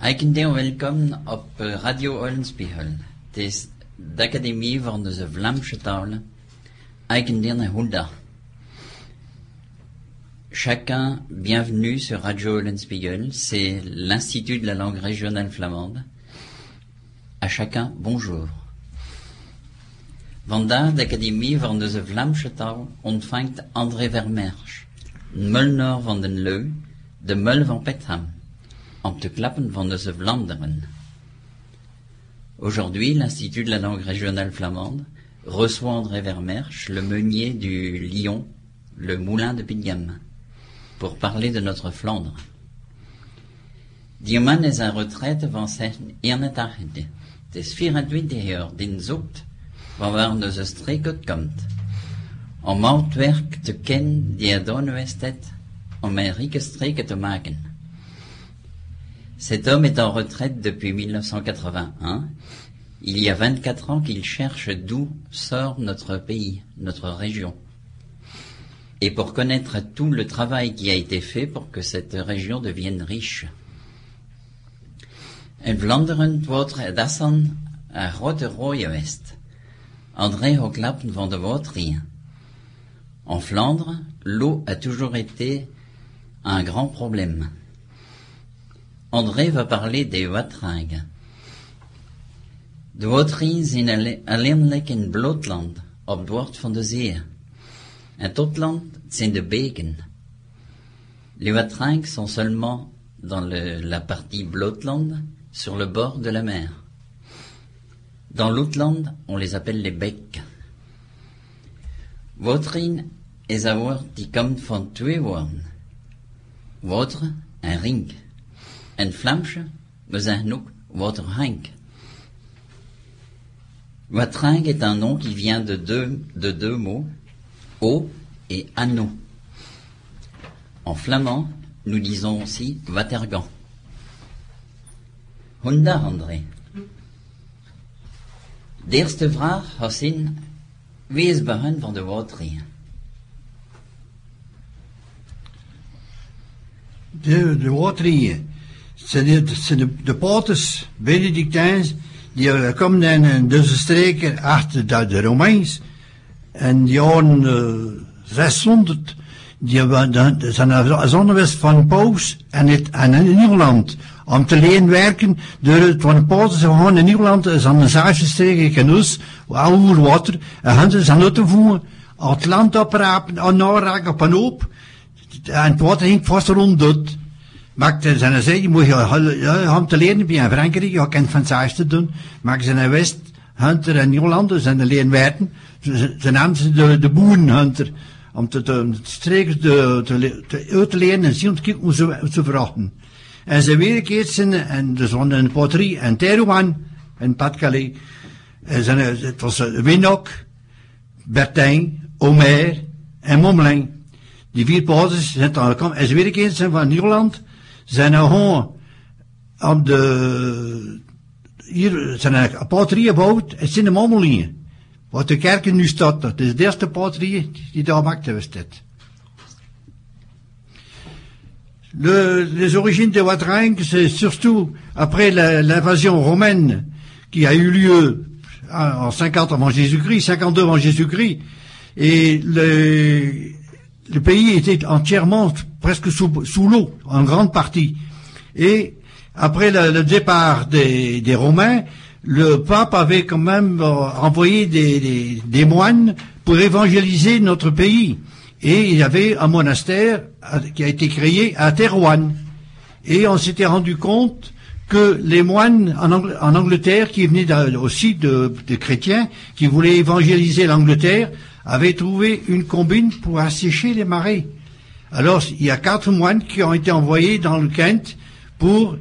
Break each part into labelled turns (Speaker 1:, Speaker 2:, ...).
Speaker 1: Eikende og velkommen op eh, Radio Ollensbyhøl. Det er d'Akademie van de Vlaamse talen. Eikende Hulda. Chacun, bienvenue sur Radio Ollensbyhøl. C'est l'Institut de la langue régionale flamande. À chacun, bonjour. Vandaag de Academie van de Vlaamse taal ontvangt André Vermersch, Mulnor van den Leu, de Mul van Petham, om te klappen van de Vlaanderen. Aujourd'hui, l'Institut de la langue régionale flamande reçoit André Vermersch, le meunier du Lyon, le moulin de Pidgam, pour parler de notre Flandre. Die man is aan retraite van zijn ene dag. Het is 24 jaar, din zoekt van waar onze streek het komt. Om het werk te kennen die er geweest heeft, om een rieke streken te maken. Cet homme est en retraite depuis 1981. Il y a 24 ans qu'il cherche d'où sort notre pays, notre région. Et pour connaître tout le travail qui a été fait pour que cette région devienne riche. West. André van de. En Flandre, l'eau a toujours été un grand problème. André va parler des wateringen. De wateringen zijn alleenlijk in blootland, op het van de zee. En tot land zijn de beken. Les wateringen sont seulement dans la partie blootland, sur le bord de la mer. Dans l'Outland, on les appelle les becs. Watering is een woord die komt van twee woorden. Water en ring. En Vlaamse, we zeggen ook waterhank. Watrang est un nom qui vient de deux, de deux mots, eau et anneau. En flamand, nous disons aussi watergan. Honda André. De eerste vraag was in, wie is begin van de watering?
Speaker 2: De, de wateringen. Zijn de, zijn de, paters, Benedictijns, die komen in deze streken achter de, de Romeins. En die jaren uh, 600, die zijn zonnewest van Paus en, het, en in Nederland. Om te leren werken, door het van Paus, ze gaan in Nederland, is aan de Zaagstreken, Genus, over water, en ze zijn uit te voeren, het land oprapen, aan naraken op een hoop. En het water ging vast rond ik zijn zei, je moet je, ja, om te leren bij in Frankrijk, je kent van zaaks te doen. Maar zijn in West, Hunter en Nederland, zijn de leren. Ze ze namen ze de, de boerenhunter. Om te, te, streken te, te, te, uit te leren en zien te hoe ze, ze verachten. En ze weer zijn, en dus van een poterie en Terouan, en Pas-de-Calais. En zijn, het was eh, Winnock, Bertijn, Omer en Mommelin. Die vier basis zijn dan gekomen. En ze weer zijn van Nederland. Gewoon op de. Wat de patrie die daar dit. Le, les origines de Watring, c'est surtout après l'invasion romaine qui a eu lieu en en 50 avant Jésus-Christ, 52 avant Jésus-Christ, et le, le pays était entièrement presque sous, l'eau, en grande partie. Et après le, départ des, Romains, le pape avait quand même euh, envoyé des, moines pour évangéliser notre pays. Et il y avait un monastère à- qui a été créé à Terouanne. Et on s'était rendu compte que les moines en, Angl- en Angleterre, qui venaient aussi de, de chrétiens, qui voulaient évangéliser l'Angleterre, avaient trouvé une combine pour assécher les marais. Alors, il y a quatre moines qui ont été envoyés dans le Kent pour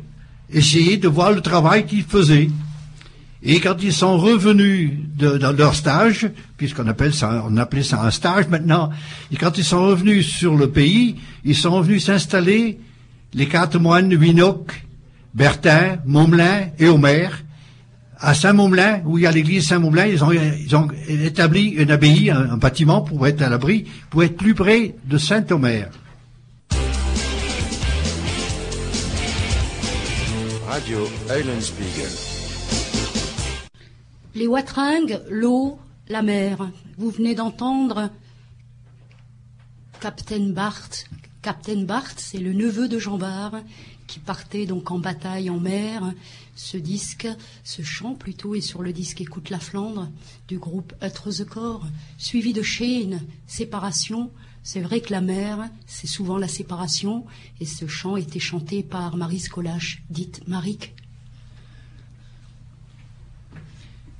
Speaker 2: essayer de voir le travail qu'ils faisaient. Et quand ils sont revenus de, dans leur stage, puisqu'on appelle ça, on appelait ça un stage maintenant, et quand ils sont revenus sur le pays, ils sont venus s'installer, les quatre moines, Winoc, Bertin, Momelin et Omer, à Saint-Momelin, où il y a l'église Saint-Momelin, ils ont, ils ont établi une abbaye, un, un bâtiment pour être à l'abri, pour être plus près de Saint-Omer.
Speaker 3: Radio Eulenspiegel.
Speaker 4: Les Watringues, l'eau, la mer. Vous venez d'entendre Captain Bart. Captain Bart, c'est le neveu de Jean Bart qui partait donc en bataille en mer. Ce disque, ce chant plutôt, est sur le disque Écoute la Flandre du groupe Utre the Corps, suivi de Shane, Séparation. C'est vrai que la mer, c'est souvent la séparation, et ce chant était chanté par Marie Scolache, dite Marique.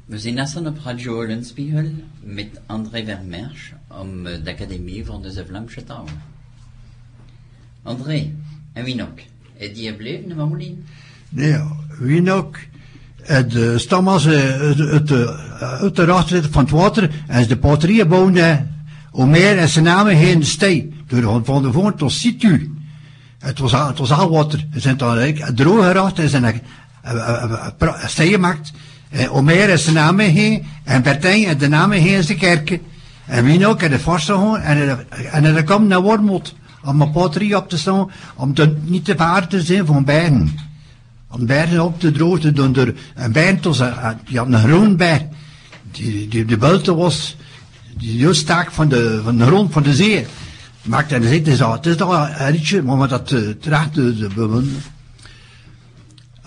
Speaker 1: We zijn op Radio Eulenspiegel met André Vermersch om de Academie van de Vlaamse taal. André, en wie nog? Is die gebleven, Marmoelien?
Speaker 2: Nee, wie ook. Het uh, stammas uh, het, uh, uit de raad van het water en de batterieën bouwden om meer en zijn namen heen stij. Door van de voort tot situ. Het was, het was al water. Het zijn dan een droge raad en zijn stij gemaakt. En om meer en zijn namen heen en Bertijn en de namen heen de kerken. En wie ook en de gewoon en en er kwam naar Wormoed om een batterie op te staan om te, niet te vaart te zijn van bijen om bergen op te drogen door er een bijen tot die die, was die van de, van de grond van de zee. En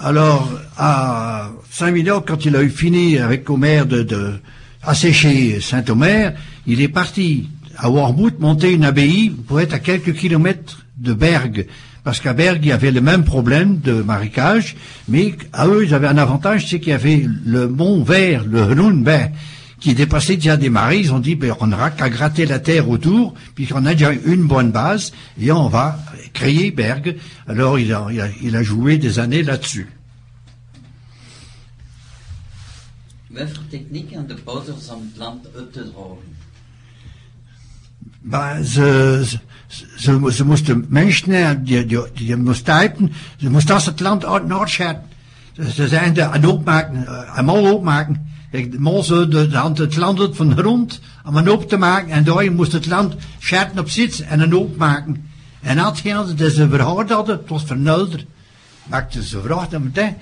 Speaker 2: alors à Saint-Médard quand il a eu fini avec Omer de, assécher Saint-Omer il est parti à Wormwood monter une abbaye pour être à quelques kilomètres de Bergue parce qu'à Bergue, il y avait le même problème de marécage, mais à eux, ils avaient un avantage, c'est qu'il y avait le mont vert, le Hrunberg, qui dépassait déjà des marées. Ils ont dit, ben, on n'aura qu'à gratter la terre autour, puisqu'on a déjà une bonne base, et on va créer Bergue. Alors, il a, il a, il a joué des années là-dessus.
Speaker 1: Welke techniek aan de bouters om het land uit te drogen?
Speaker 2: Ben, ze, ze, moesten mensen, die, die, die moesten typen, ze moesten als het land uit Noordschat. Ze zijn de een opmaken, een mol opmaken. De de, het land uit van de grond, om een op te maken. En daar moest het land schatten op zitten en een opmaken. En hetgeen dat ze verhoord hadden, het was vernulder. Maakten ze vragen meteen.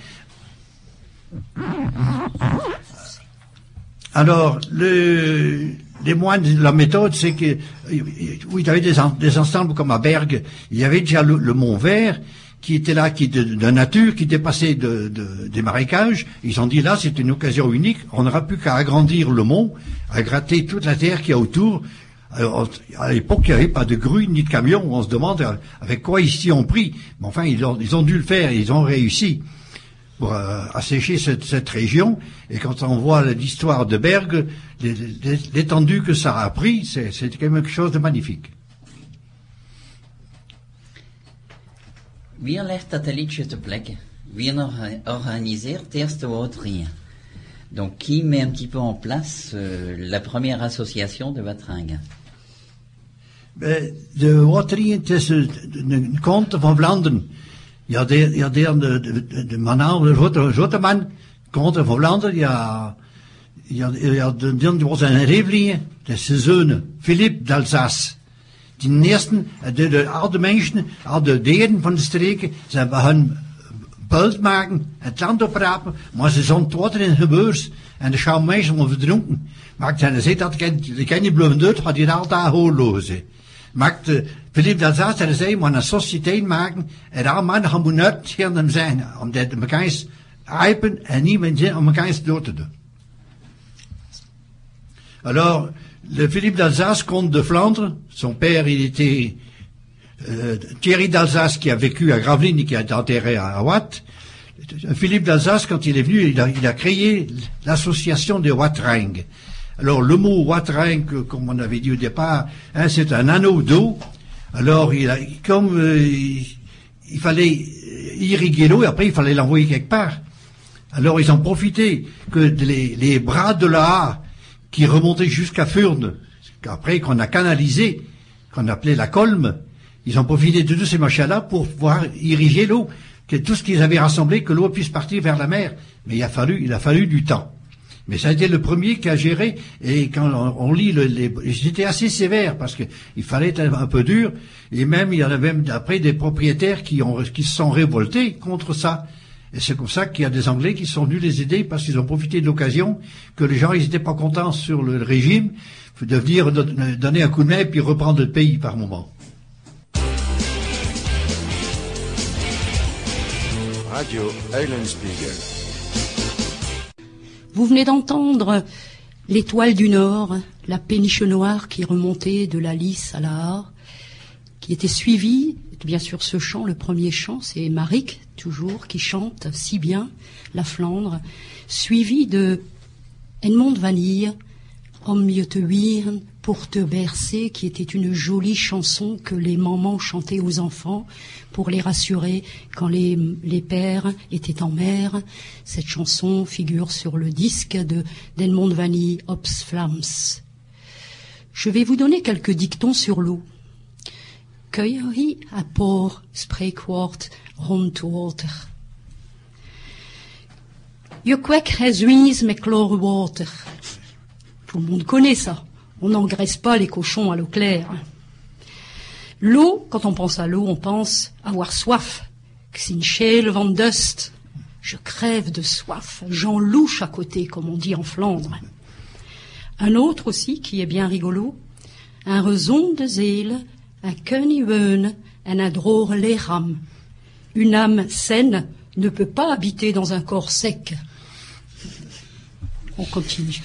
Speaker 2: Alors, le, les moines, la méthode, c'est que, oui, il avait des, des, ensembles comme à Bergue, il y avait déjà le, Mont Vert, qui était là, qui de, de nature, qui dépassait de, de, des marécages. Ils ont dit là, c'est une occasion unique. On n'aura plus qu'à agrandir le mont, à gratter toute la terre qui y a autour. Alors, à l'époque, il n'y avait pas de grue ni de camion. On se demande avec quoi ici on pris. Mais enfin, ils ont, ils ont dû le faire. Ils ont réussi pour euh, assécher cette, cette, région. Et quand on voit l'histoire de Bergue, l'étendue que ça a pris, c'est quelque chose de magnifique.
Speaker 1: Wie legt dat liedje te plekken? Wie organiseert het eerste Wautrien? Donc, qui met un petit peu en place euh, la première association de Watringue
Speaker 2: ben, De het is een conte van Vlaanderen. Ja, de, ja, de, de, de, de man, de grote, grote man, conte van Vlaanderen, ja, ja, ja, de, die was een reveling, de seizoen, Philippe d'Alsace. Die eerste, de, de oude mensen, oude delen van de streken, ze hebben hun bult maken, het land oprapen, maar ze zijn tot in het beurs en de gaan mensen om verdronken. Maakt hij zei dat de ken je blijven dood, had hij altijd hoorlozen. Maakte Philippe d'Alsace en zei, maar een sociëteit maken, en alle mannen gaan moeten uitgaan zijn, omdat elkaar eipen en niet om elkaar door te doen. Alors, le Philippe d'Alsace, comte de Flandre, son père, il était euh, Thierry d'Alsace qui a vécu à Gravelines et qui a été enterré à Watt. Philippe d'Alsace, quand il est venu, il a, il a créé l'association des Wattring. Alors, le mot Wattring, comme on avait dit au départ, hein, c'est un anneau d'eau. Alors, il comme euh, il, fallait irriguer l'eau, et après, il fallait l'envoyer quelque part. Alors, ils ont profité que les, bras de la qui remontait jusqu'à Furnes, après qu'on a canalisé, qu'on appelait la colme, ils ont profité de tous ces machins-là pour pouvoir irriguer l'eau, que tout ce qu'ils avaient rassemblé, que l'eau puisse partir vers la mer. Mais il a fallu, il a fallu du temps. Mais ça a été le premier qui a géré, et quand on, lit le, les, assez sévère parce que il fallait être un peu dur, et même il y en a même après des propriétaires qui ont, qui se sont révoltés contre ça. Et c'est comme ça qu'il y a des Anglais qui sont venus les aider parce qu'ils ont profité de l'occasion que les gens ils n'étaient pas contents sur le régime de venir don- donner un coup de main puis reprendre le pays par moment.
Speaker 3: Radio.
Speaker 4: Vous venez d'entendre l'étoile du Nord, la péniche noire qui remontait de la Lys à la Hare, qui était suivie, bien sûr ce chant, le premier chant, c'est Maric, toujours, qui chante si bien la Flandre, suivi de Edmond Vanille, Om mieux te pour te bercer, qui était une jolie chanson que les mamans chantaient aux enfants pour les rassurer quand les, les pères étaient en mer. Cette chanson figure sur le disque de d'Edmond Vanille, Ops Flams. Je vais vous donner quelques dictons sur l'eau. Hier een paar spreekwoord rondwater? Je kwek geen zwies met chlore water. Tout le monde connaît ça. On n'engraisse pas les cochons à l'eau claire. L'eau, quand on pense à l'eau, on pense avoir soif. Xinchel van dust. Je crève de soif. J'en louche à côté, comme on dit en Flandre. Un autre aussi qui est bien rigolo. Un raison de zèle, un kunniweun, en un droge lichaam. Une âme saine ne peut pas habiter dans un corps sec. On continue.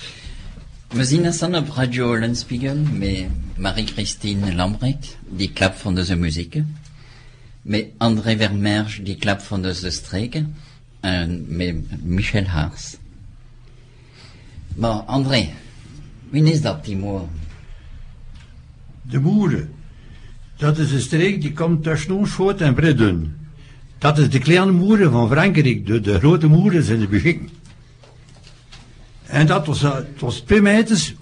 Speaker 1: We zien het dan op Radio Eulenspiegel met Marie-Christine Lambrecht, die klap van deze muziek. Met André Vermerge, die klap van deze streken. En met Michel Haas. Maar André, wie is dat, die moor?
Speaker 2: De Moeren. Dat is een streek die komt tussen Oosvoort en Bredun. Dat is de kleine moeren van Frankrijk. De, de grote moeren zijn de beschikking. En dat was, eh, het was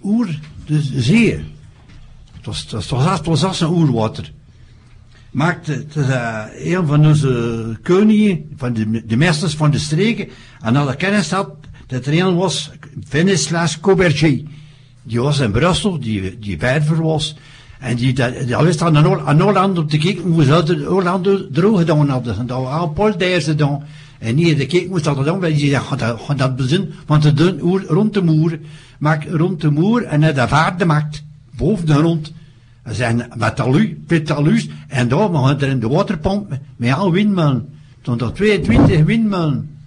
Speaker 2: oer de zee. Het was, het was, het was, was een oerwater. Maakte, het eh, een van onze koningen, van de, de meesters van de streken, en alle kennis had dat er een was, Venislas Coberger. Die was in Brussel, die, die was. En die, die, wist aan, aan Holland op te kijken hoe ze de Holland droog gedaan hadden. En dat aan Paul ze dan. En niet de kijken hoe ze dat gedaan hebben. Die zei, gaat dat, bezin, want te doen rond de moer. Maak rond de moer en de vaart maakt. Boven de grond. Er zijn met talus. En daar maar er in de waterpomp met al windmolen. Tot er 22 windmolen.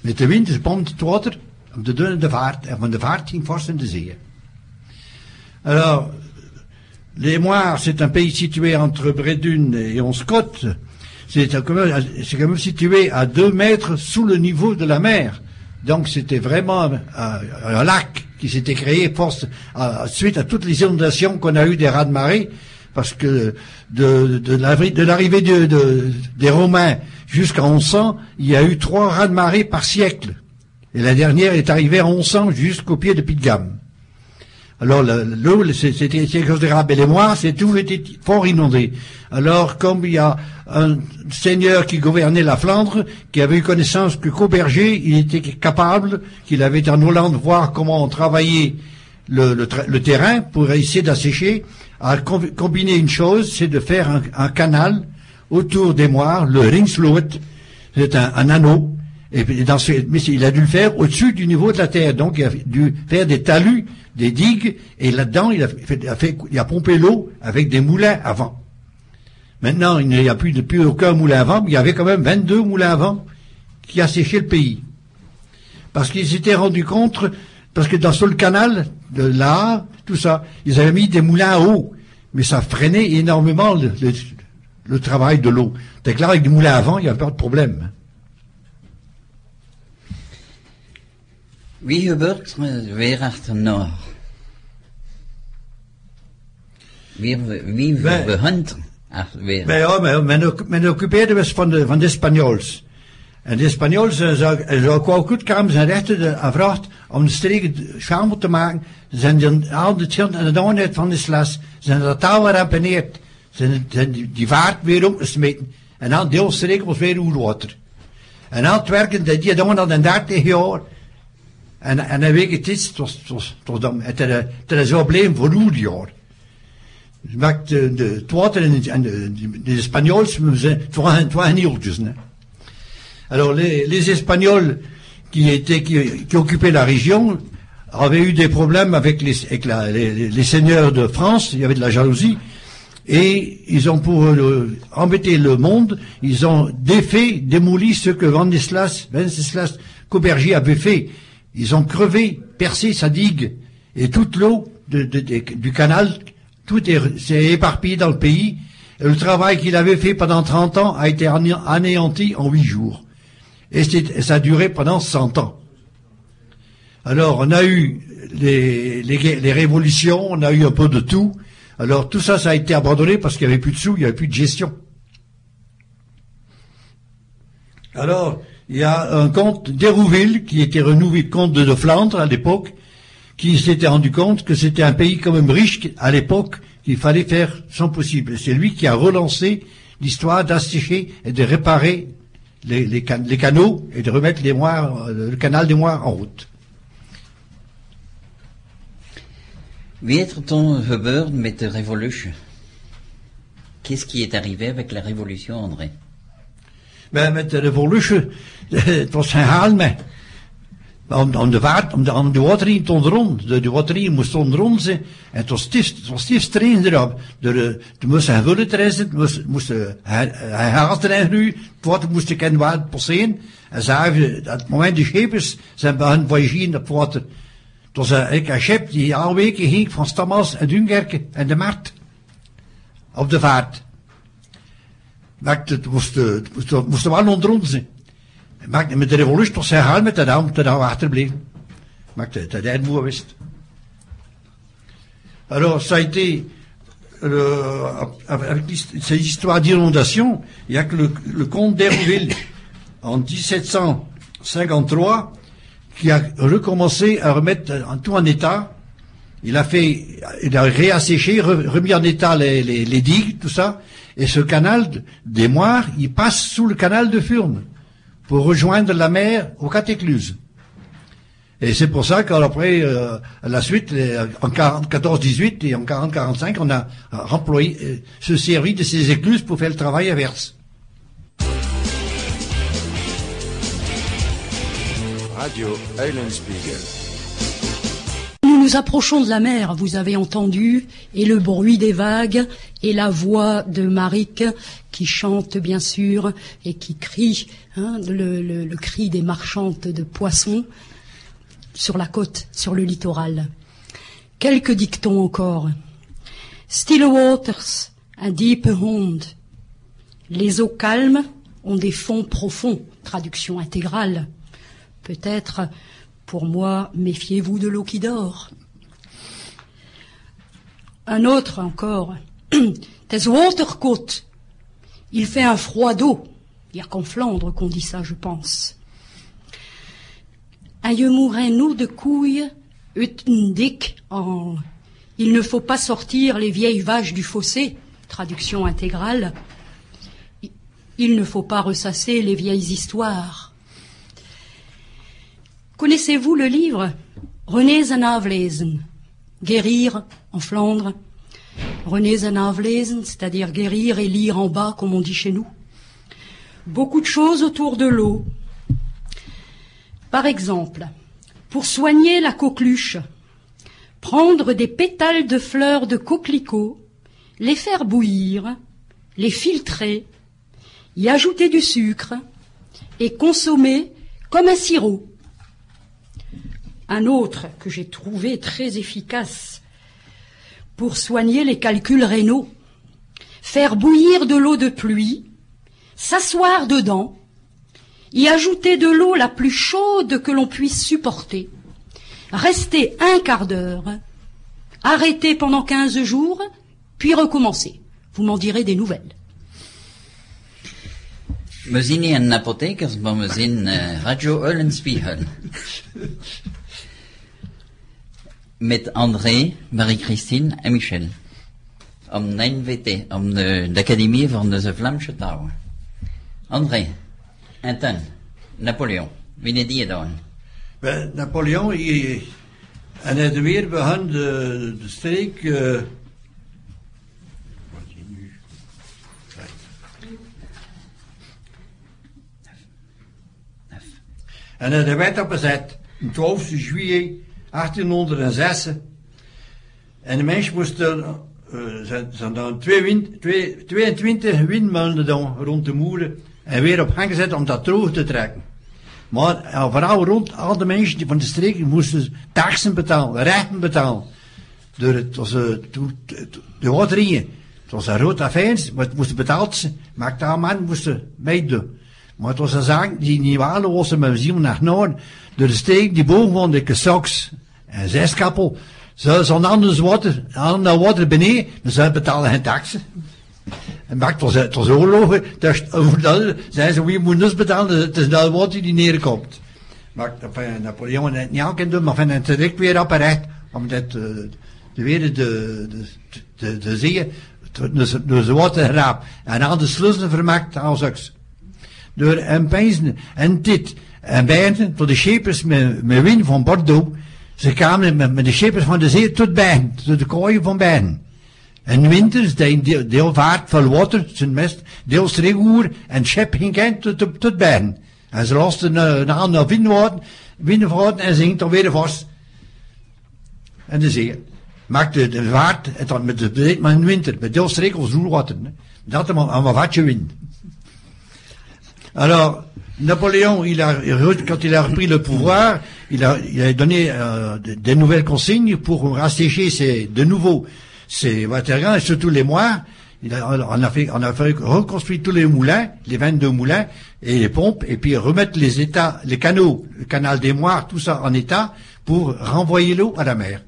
Speaker 2: Met de wind is het water op de dunne de vaart. En van de vaart ging vast in de zee. Alors, les Moires, c'est un pays situé entre Bredune et Onscott. C'est quand, même- situé à deux mètres sous le niveau de la mer. Donc c'était vraiment un, lac qui s'était créé force, à- suite à toutes les inondations qu'on a eues des raz de marée, parce que de, de, l'arri- de l'arrivée de- de- des Romains jusqu'à 1100, il y a eu trois raz de marée par siècle. Et la dernière est arrivée en 1100 jusqu'au pied de Gamme. Alors le- l'eau, c'était considérable. Et les mois, c'est tout était fort inondé. Alors comme il y a un seigneur qui gouvernait la Flandre, qui avait eu connaissance que Cauberger, il était capable, qu'il avait en Hollande voir comment on travaillait le, le le terrain pour essayer d'assécher, a com- combiné une chose, c'est de faire un, canal autour des moires, le Ringsloot, c'est un anneau, et ce, mais il a dû le faire au-dessus du niveau de la terre. Donc il a dû faire des talus, des digues, et là-dedans il a, pompé l'eau avec des moulins à vent. Maintenant, il n'y a plus, depuis aucun moulin à vent, mais il y avait quand même 22 moulins à vent qui asséchaient le pays. Parce qu'ils s'étaient rendus compte, parce que dans le canal de là, tout ça, ils avaient mis des moulins à eau, mais ça freinait énormément le, travail de l'eau. C'est clair, avec des moulins à vent, il n'y a pas de problème.
Speaker 1: Wie gebeurt er weer achter Noor? Wie, wie
Speaker 2: Wij-
Speaker 1: begint er weer?
Speaker 2: Ja, men, men, occu- men occupeerde was van de, van de Spanjools. En de Spanjools eh, zou, eh, zou qua goed kwamen zijn rechten gevraagd om de streken schamel te maken. Ze zijn dan al de schild en de doornet van de slas, zijn dat taal. Zijn, zijn die, die vaart weer opgesmeten. En dan de hele streek was weer oerwater. En aan het werken, dat die doen dat in 30 jaar. En, en een week het is, het is, zo bleef voor oerjaar. Dus maakt de, de, het water en, de, en de, de, de zijn twee, hieltjes. Alors les, les Espagnols qui étaient qui, qui occupaient la région avaient eu des problèmes avec les avec la- les, les seigneurs de France. Il y avait de la jalousie et ils ont pour euh, embêter le monde, ils ont défait, démoli ce que Wenceslas, Wenceslas Caubergy avait fait. Ils ont crevé, percé sa digue et toute l'eau du canal, tout est- s'est éparpillé dans le pays. Et le travail qu'il avait fait pendant 30 ans a été ané- anéanti en 8 jours. Et ça a duré pendant 100 ans. Alors, on a eu les, les révolutions, on a eu un peu de tout. Alors, tout ça, ça a été abandonné parce qu'il n'y avait plus de sous, il n'y avait plus de gestion. Alors, il y a un comte d'Hérouville, qui était renouvelé comte de Flandre à l'époque, qui s'était rendu compte que c'était un pays quand même riche à l'époque, qu'il fallait faire son possible. C'est lui qui a relancé l'histoire d'assécher et de réparer les, les can- les canaux et de remettre les moires, euh, le canal des Moires en route.
Speaker 1: Wie ton gebeurd met revolution? Qu'est-ce qui est arrivé avec la révolution, André?
Speaker 2: Met de revolutie, het was geen haal. Om, om de water, om de, om de waterriem te onderrond. De, de waterriem moest onderrond zijn. En het was stief, het was streng erop. De, de moest gaan vullen erin zitten, moest, hij haast erin nu. Het water moest ik in water passeren. En zagen, op het moment de schepers zijn begonnen voyageren op water. Het was een, een schip die al weken ging van Stammas en Dunkerque en de Markt. Op de vaart. maakte het moest, eh, het moest, het moest wel onderrond zijn. Alors, ça a été, euh, avec l'hist- ces histoires d'inondation, il y a que le, le comte d'Hérouville, en 1753, qui a recommencé à remettre tout en état. Il a fait, il a réasséché, re- remis en état les, les, les digues, tout ça. Et ce canal de- des Moires, il passe sous le canal de Furnes pour rejoindre la mer au Catécluse. Et c'est pour ça qu'après, euh, à la suite, en 14-18 et en 40-45, on a remployé, euh, se servi de ces écluses pour faire le travail inverse.
Speaker 3: Radio.
Speaker 4: Nous nous approchons de la mer, vous avez entendu, et le bruit des vagues, et la voix de Marik qui chante bien sûr, et qui crie, hein, le cri des marchandes de poissons sur la côte, sur le littoral. Quelques dictons encore. Still waters, a deep pond. Les eaux calmes ont des fonds profonds. Traduction intégrale. Peut-être, pour moi, méfiez-vous de l'eau qui dort. Un autre encore. Tes watercoat. Il fait un froid d'eau. Il n'y a qu'en Flandre qu'on dit ça, je pense. Nous de couilles, ut dik en. Il ne faut pas sortir les vieilles vaches du fossé. Traduction intégrale. Il ne faut pas ressasser les vieilles histoires. Connaissez-vous le livre René en aflezen Guérir en Flandre? René en aflezen, c'est-à-dire guérir et lire en bas, comme on dit chez nous. Beaucoup de choses autour de l'eau. Par exemple, pour soigner la coqueluche, prendre des pétales de fleurs de coquelicot, les faire bouillir, les filtrer, y ajouter du sucre et consommer comme un sirop. Un autre que j'ai trouvé très efficace pour soigner les calculs rénaux, faire bouillir de l'eau de pluie, s'asseoir dedans, y ajouter de l'eau la plus chaude que l'on puisse supporter, rester un quart d'heure, arrêter pendant quinze jours, puis recommencer. Vous m'en direz des nouvelles.
Speaker 1: We zien niet een apothekers, maar we zien Radio Eulenspiegel. Met André, Marie-Christine en Michel. Om NVT, om de, Academie van de Vlaamse taal. André, dan, Napoleon, wie die dan?
Speaker 2: Ben, Napoleon, hij, en hij er weer begon de, de streek. nu? En er werd op gezet, op 12 juillet 1806. En de mensen moesten, uh, zijn, zijn dan twee wind, twee, 22 windmolen dan rond de moeren en weer op gang gezet om dat droog te trekken. Maar ja, vooral rond al de mensen die van de streek moesten taxen betalen, rechten betalen. Door het, was, uh, de. Het was een rood affaire, maar het moest betaald zijn. Maar daar man moesten meedoen. Maar het was een zaak die niet waren, was met zien naar noorden. Door de steek die boven van de en zeskappel. Ze zo'n anders water, ander water beneden, dan ze betalen geen taxen. En maakt was het was oorlogen, dus zijn ze wie moet dus betalen, het is dat water die neerkomt. Maar Napoleon het niet aan kan doen, maar van het direct weer recht, omdat uh, de weer de, de, de, de dus, dus water graap. En al de sluizen vermaakt als. Door een pijzen en dit. En bijna tot de schepers met, met win van Bordeaux. Ze kwamen met, met de schepers van de zee tot Bern, tot de kooien van Bern. En winters, deel, deel vaart van water, zijn mest, deel streegoer en schep ging kent tot, tot, tot Bern. En ze losten uh, na naar windvaart, en ze ging toch weer vast. En de zee. Maakte de vaart, het dan met de, maar in winter, met deel streek als roerwater. Dat hem aan wat watje wind. Alors, Napoléon, quand il a repris le pouvoir, il a, donné euh, de, de, nouvelles consignes pour rassécher ses, de nouveau ses vétérans, et surtout les mois. Il a, on, a fait, on a fait reconstruire tous les moulins, les 22 moulins et les pompes, et puis remettre les états, les canaux, le canal des Moires, tout ça en état pour renvoyer l'eau à la mer.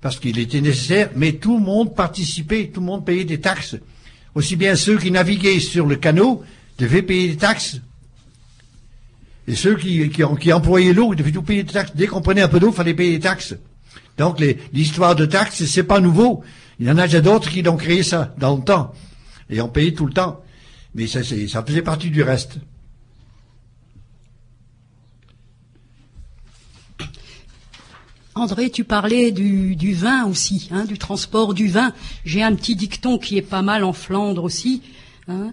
Speaker 2: Parce qu'il était nécessaire, mais tout le monde participait, tout le monde payait des taxes. Aussi bien ceux qui naviguaient sur le canot devaient payer des taxes et ceux qui, qui, qui employaient l'eau, ils devaient tout payer des taxes. Dès qu'on prenait un peu d'eau, il fallait payer des taxes. Donc l'histoire de taxes, c'est pas nouveau. Il y en a déjà d'autres qui l'ont créé ça dans le temps. Et ont payé tout le temps. Mais ça, ça faisait partie du reste.
Speaker 4: André, tu parlais du, du vin aussi, hein, du transport du vin. J'ai un petit dicton qui est pas mal en Flandre aussi. Hein.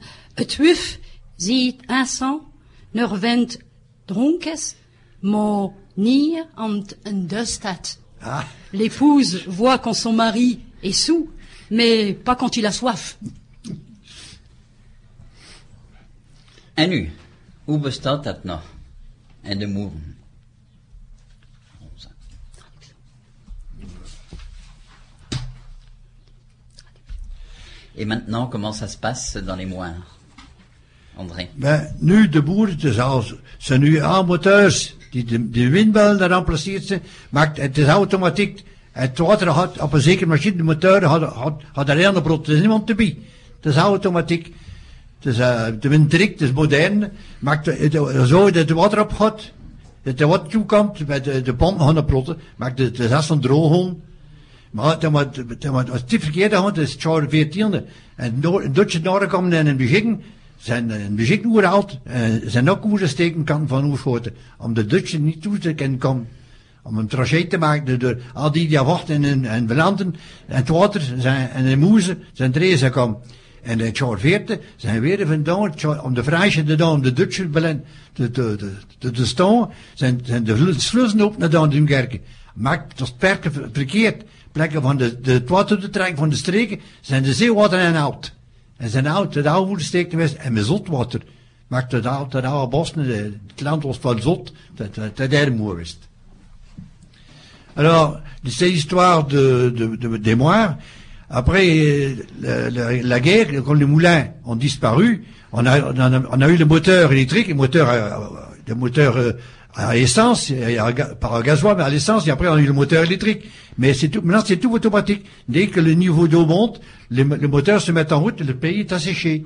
Speaker 4: Dronkes, nier
Speaker 2: Ah.
Speaker 4: L'épouse voit quand son mari est sous, mais pas quand il a soif.
Speaker 1: En nu, hoe bestaat dat nog? En de moeren? Et maintenant, comment ça se passe dans les moires,
Speaker 2: Nu, de boeren, het is al, zijn nu aanmoteurs die de, de windbellen daar remplaceerd zijn, maakt, het is automatiek, het water had op een zekere machine, de hadden had, had alleen een brood, er is niemand te bij. Het is automatiek. Het is, uh, de windtrik, het is modern, maakt het, zo dat het water op gaat, dat er wat toekomt, met de, de pompen gaan plotten, maakt het, het is als een drooghoorn. Maar dan als het verkeerde hand is het jaar 14e. En Duitse noorden komen in een begin, zijn een begin oerhaald, uh, zijn ook oersteken kan van oerschoten. Om de Duitsers niet toe te kunnen komen. Om een trajet te maken door al die die wachten en, en belanden. En het water zijn, en de moezen zijn eens gekomen. En in het jaar 14 zijn weer vandaan, om de vrijheid te doen, de Duitsers te, te, te, te, te staan, zijn, zijn de sluizen op naar Dunkerque. Maakt dat perken verkeerd plekken van de, de water te trekken van de streken, zijn de zeewater en oud. En zijn oud, het oude steek geweest, en met zotwater. Maakt het oud, het oude bos, het land was van zot, dat, dat, dat er moer is. Alors, c'est l'histoire de, de, de, des moires. Après la, la, la, guerre, quand les moulins ont disparu, on a, on a, on a eu le moteur électrique, le moteur, le moteur euh, à essence, par gasoil, mais à l'essence, et après on a eu le moteur électrique. Mais c'est tout, maintenant c'est tout automatique. Dès que le niveau d'eau monte, le, moteur se met en route et le pays est asséché.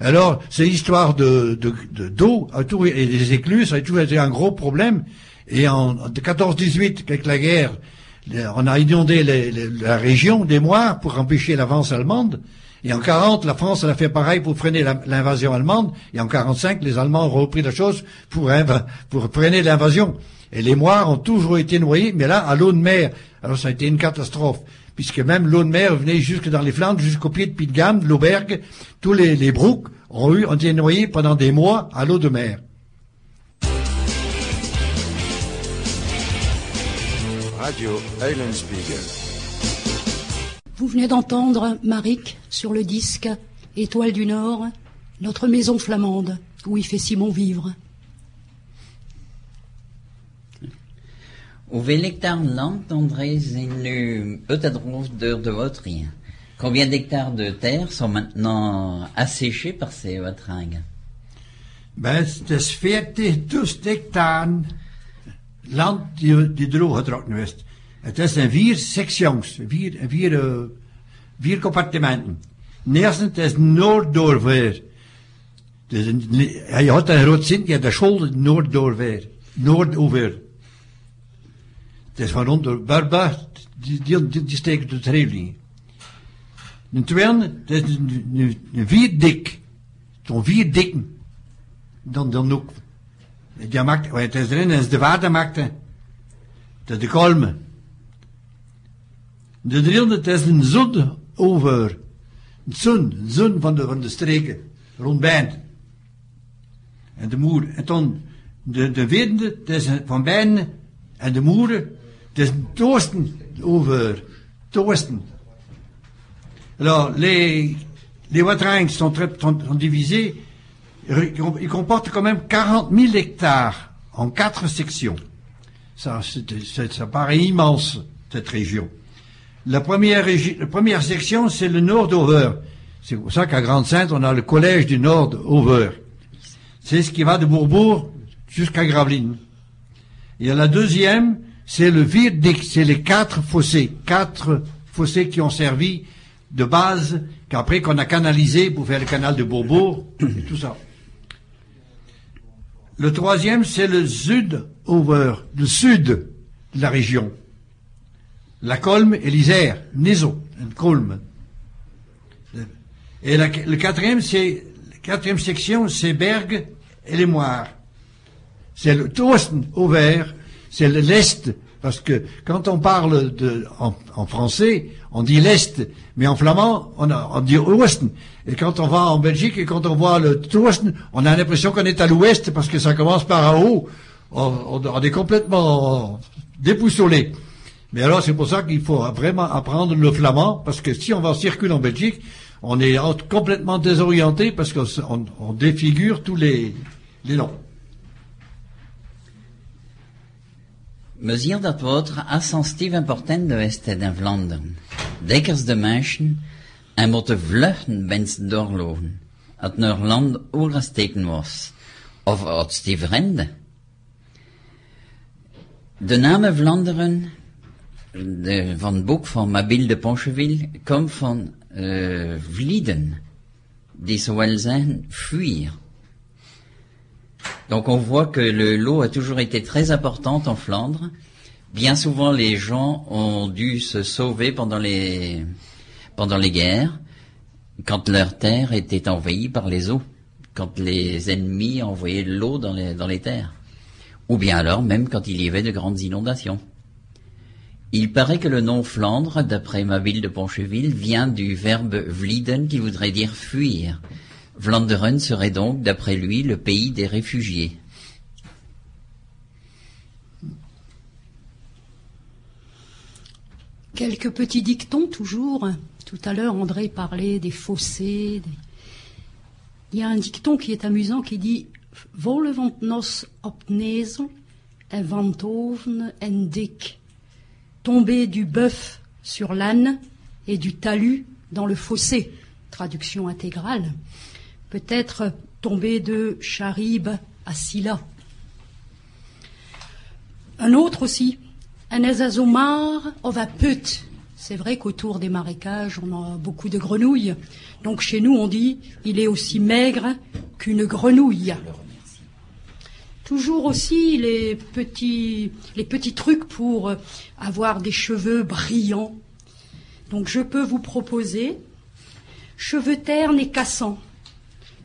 Speaker 2: Alors, c'est l'histoire de, de, d'eau, de, et les écluses, ça a toujours été un gros problème. Et en, en 14-18, avec la guerre, on a inondé la région des Moires pour empêcher l'avance allemande. Et en 40, la France, elle a fait pareil pour freiner l'invasion allemande. Et en 45, les Allemands ont repris la chose pour, freiner l'invasion. Et les Moires ont toujours été noyés, mais là, à l'eau de mer. Alors ça a été une catastrophe, puisque même l'eau de mer venait jusque dans les Flandres, jusqu'au pied de Pitgam, de l'Aubergue. Tous les, les Brooks ont, été noyés pendant des mois à l'eau de mer.
Speaker 3: Radio Island Spiegel.
Speaker 4: Vous venez d'entendre Maric sur le disque Étoile du Nord, notre maison flamande, où il fait si bon vivre.
Speaker 1: Hoeveel hectare land, André, zijn nu roofdeur de Wautrie Combien d'hectares de terre sont maintenant asséchés par ces wateringues
Speaker 2: Ben, het is 40.000 hectare land die, die drooggetrokken is. Het is in vier sections, vier, vier, eh, vier compartimenten. De eerste is Noorddoorveer. Dus je had een groot zin, je hebt de school Noorddoorveer. Noordover. Het is van onder Barba, die, die, die, die steken tot Reeling. De tweede, het is een, een, vier dik. Zo'n vier dikken. Dan, dan ook. Die maakt, wat is erin, is de watermakte. Dat is de kolmen. De het is over. Een de, streken. Rond Bijnd. En de moer. En dan, de, de van Bijnd. En de moeren, het is toosten over. Alors, les, les sont, très, sont, divisés. Ils comportent quand même 40 000 hectares en quatre sections. Ça, ça paraît immense, cette région. La première, la première section, c'est le nord d'Over. C'est pour ça qu'à Grande-Sainte, on a le collège du nord d'Over. C'est ce qui va de Bourbourg jusqu'à Gravelines. Et la deuxième, c'est le Virdic, c'est les quatre fossés, quatre fossés qui ont servi de base, qu'après qu'on a canalisé pour faire le canal de Bourbourg, tout ça. Le troisième, c'est le Sud-Over, le sud de la région. La Colme et l'Isère, Nezo, Colme. Et la- le quatrième, c'est, quatrième section, c'est Bergue et les Moires. C'est le Tosten over, c'est le l'Est, parce que quand on parle de, en, français, on dit l'Est, mais en flamand, on, dit Osten. Et quand on va en Belgique et quand on voit le Tosten, on a l'impression qu'on est à l'Ouest parce que ça commence par en haut. On, est complètement dépoussolé. Mais alors, c'est pour ça qu'il faut vraiment apprendre le flamand, parce que si on va circuler en Belgique, on est en- complètement désorienté parce qu'on on, défigure tous les, les noms.
Speaker 1: Zien dat water assensief important is in Vlaanderen. Dikwijls de mensen en moeten vluchten wensen doorlopen. Het naar land overgesteken was. Of die vreemde. De naam Vlaanderen de, van boek van Mabille de Poncheville komt van uh, vlieden. Fuir. Donc on voit que le l'eau a toujours été très importante en Flandre. Bien souvent les gens ont dû se sauver pendant les pendant les guerres, quand leur terre était envahie par les eaux, quand les ennemis envoyaient de l'eau dans les dans les terres, ou bien alors même quand il y avait de grandes inondations. Il paraît que le nom Flandre, d'après ma ville de Poncheville, vient du verbe vlieden qui voudrait dire fuir. Vlaanderen serait donc, d'après lui, le pays des réfugiés.
Speaker 4: Quelques petits dictons toujours. Tout à l'heure, André parlait des fossés. Il y a un dicton qui est amusant qui dit Volvant nos en en dik. Tomber du bœuf sur l'âne et du talus dans le fossé. Traduction intégrale. Peut-être tomber de Charib à Silla. Un autre aussi, un azazomar of a put. C'est vrai qu'autour des marécages, on a beaucoup de grenouilles. Donc chez nous, on dit, il est aussi maigre qu'une grenouille. Toujours aussi les petits, trucs pour avoir des cheveux brillants. Donc je peux vous proposer cheveux ternes et cassants.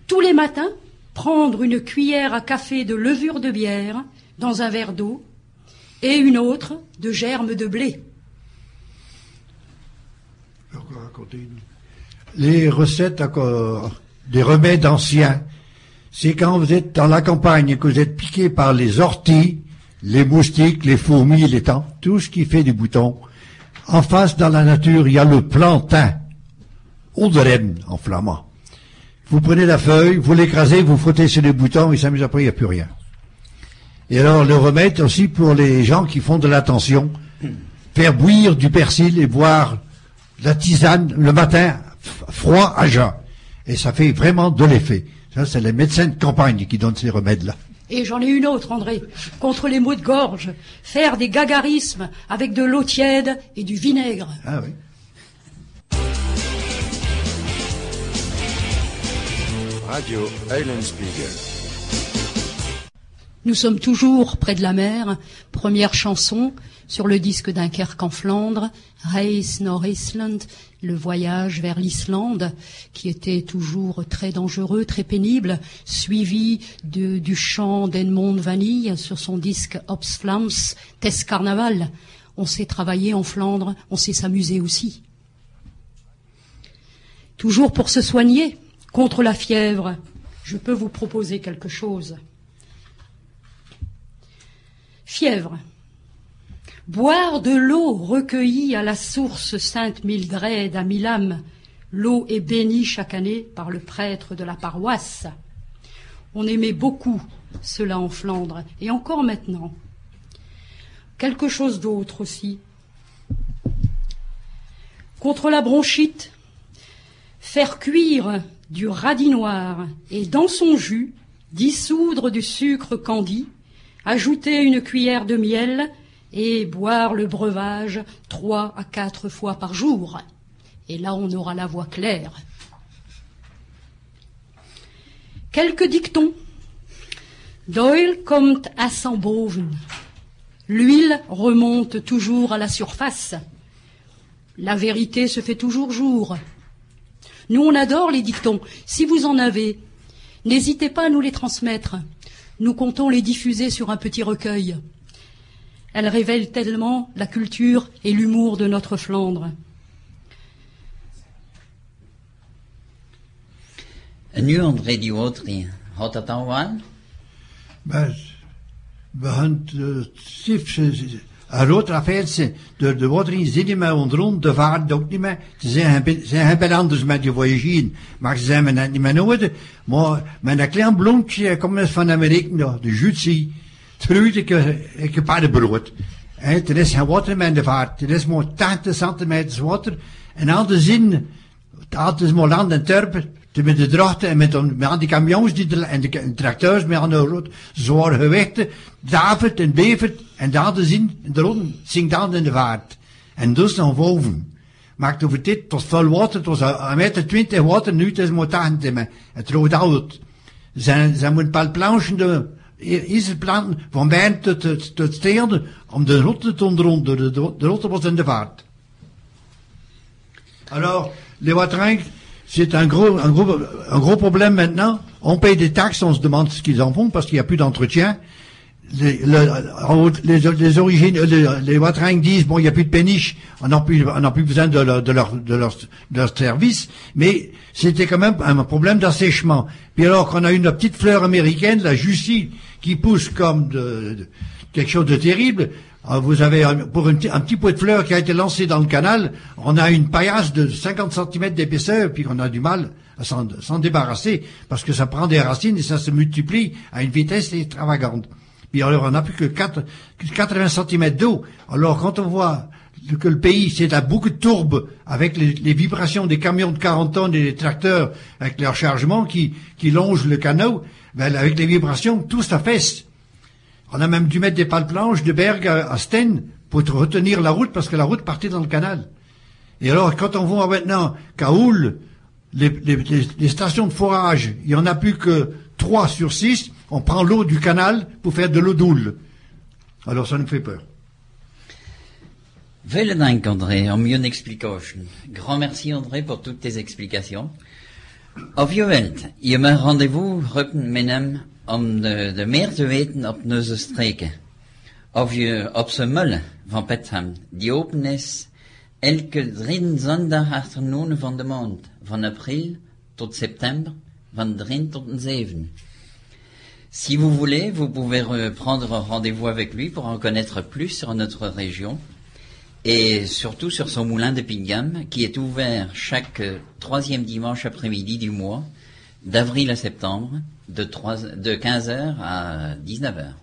Speaker 4: Tous les matins, prendre une cuillère à café de levure de bière dans un verre d'eau et une autre de germes de blé.
Speaker 2: Les recettes des remèdes anciens, c'est quand vous êtes dans la campagne et que vous êtes piqué par les orties, les moustiques, les fourmis, les temps, tout ce qui fait des boutons. En face, dans la nature, il y a le plantain, Ouderen en flamand. Vous prenez la feuille, vous l'écrasez, vous frottez sur les boutons et ça met après, il n'y a plus rien. Et alors, le remède aussi pour les gens qui font de la tension, faire bouillir du persil et boire la tisane le matin, froid à jeun. Et ça fait vraiment de l'effet. Ça, c'est les médecins de campagne qui donnent ces remèdes-là.
Speaker 4: Et j'en ai une autre, André, contre les maux de gorge. Faire des gagarismes avec de l'eau tiède et du vinaigre.
Speaker 2: Ah oui.
Speaker 3: Radio.
Speaker 4: Nous sommes toujours près de la mer. Première chanson sur le disque Dunkerque en Flandre, Reis nord Island, le voyage vers l'Islande, qui était toujours très dangereux, très pénible, suivi du chant d'Edmond Vanille sur son disque Ops Flams, Test Carnaval. On sait travailler en Flandre, on sait s'amuser aussi. Toujours pour se soigner contre la fièvre, je peux vous proposer quelque chose. Fièvre. Boire de l'eau recueillie à la source Sainte Mildred à Milam. L'eau est bénie chaque année par le prêtre de la paroisse. On aimait beaucoup cela en Flandre, et encore maintenant. Quelque chose d'autre aussi. Contre la bronchite, faire cuire du radis noir et dans son jus dissoudre du sucre candi, ajouter une cuillère de miel et boire le breuvage trois à quatre fois par jour. Et là, on aura la voix claire. Quelques dictons. D'oil kommt à son boven. L'huile remonte toujours à la surface. La vérité se fait toujours jour. Nous, on adore les dictons. Si vous en avez, n'hésitez pas à nous les transmettre. Nous comptons les diffuser sur un petit recueil. Elles révèlent tellement la culture et l'humour de notre Flandre.
Speaker 1: En nu, André Duautry, had dat al aan?
Speaker 2: Maar we gaan een rood affaire, door de watering zit niet meer onder rond, de vaart ook niet meer. Ze zijn, ze bij anders met je voyageren, maar ze zijn me net niet meer nodig. Maar met een klein blondje, komt eens van Amerika, de jutsie, terug ik, ik een paardenbrood. En er is geen water meer in de vaart, er is maar 80 centimeter water. En al de zin, het is maar land en turpen, met de drachten en met, on- met die camions die de, en de tracteurs met al de zware gewichten, davert en bevert en daar de zin, de rond zingt aan in de vaart. En dus naar boven. Maakt over dit, het was veel water, het was een een meter twintig water, nu het is maar 80 maar het roodt uit. Ze, ze moeten pas planchen de, is het planten van tot, tot steden, om de rotte te de, de, de rotte was. Alors, les waterings, c'est un gros, un gros, un gros problème maintenant. On paye des taxes, on se demande ce qu'ils en font parce qu'il n'y a plus d'entretien. Les, le- les, origines, les, les disent bon, il n'y a plus de péniche, on n'a plus, plus besoin de leur, de leur, de leur, service, mais c'était quand même un problème d'assèchement. Puis alors qu'on a une petite fleur américaine, la Jussie, qui pousse comme de, de- quelque chose de terrible, euh, vous avez un, pour un, petit- pot de fleurs qui a été lancé dans le canal, on a une paillasse de 50 cm d'épaisseur, puis on a du mal à s'en débarrasser, parce que ça prend des racines et ça se multiplie à une vitesse extravagante. Puis alors on n'a plus que 4, que 80 cm d'eau. Alors quand on voit que le pays c'est à beaucoup de tourbes avec les, vibrations des camions de 40 tonnes et des tracteurs avec leur chargement qui, qui longent le canot, ben, avec les vibrations, tout s'affaisse. On a même dû mettre des pales planches de Berg à, à Sten pour retenir la route parce que la route partait dans le canal. Et alors, quand on voit maintenant qu'à Houle, les, les- les- stations de forage, il y en a plus que 3 sur 6, on prend l'eau du canal pour faire de l'eau d'Houle. Alors ça nous fait peur.
Speaker 1: Vele dank, André, om je explication. Grand merci, André, pour toutes tes explications. Of je wilt, je mag rendez-vous rukken met hem om de, de meer te weten op onze streken. Of je op zijn mullen van Petham, die open is elke drie zondag achternoon van de maand, van april tot september, van 3 tot 7. Si vous voulez, vous pouvez re- prendre rendez-vous avec lui pour en connaître plus sur notre région et surtout sur son moulin de Pingham qui est ouvert chaque euh, troisième dimanche après-midi du mois, d'avril à septembre, de, 3 de 15h à 19h.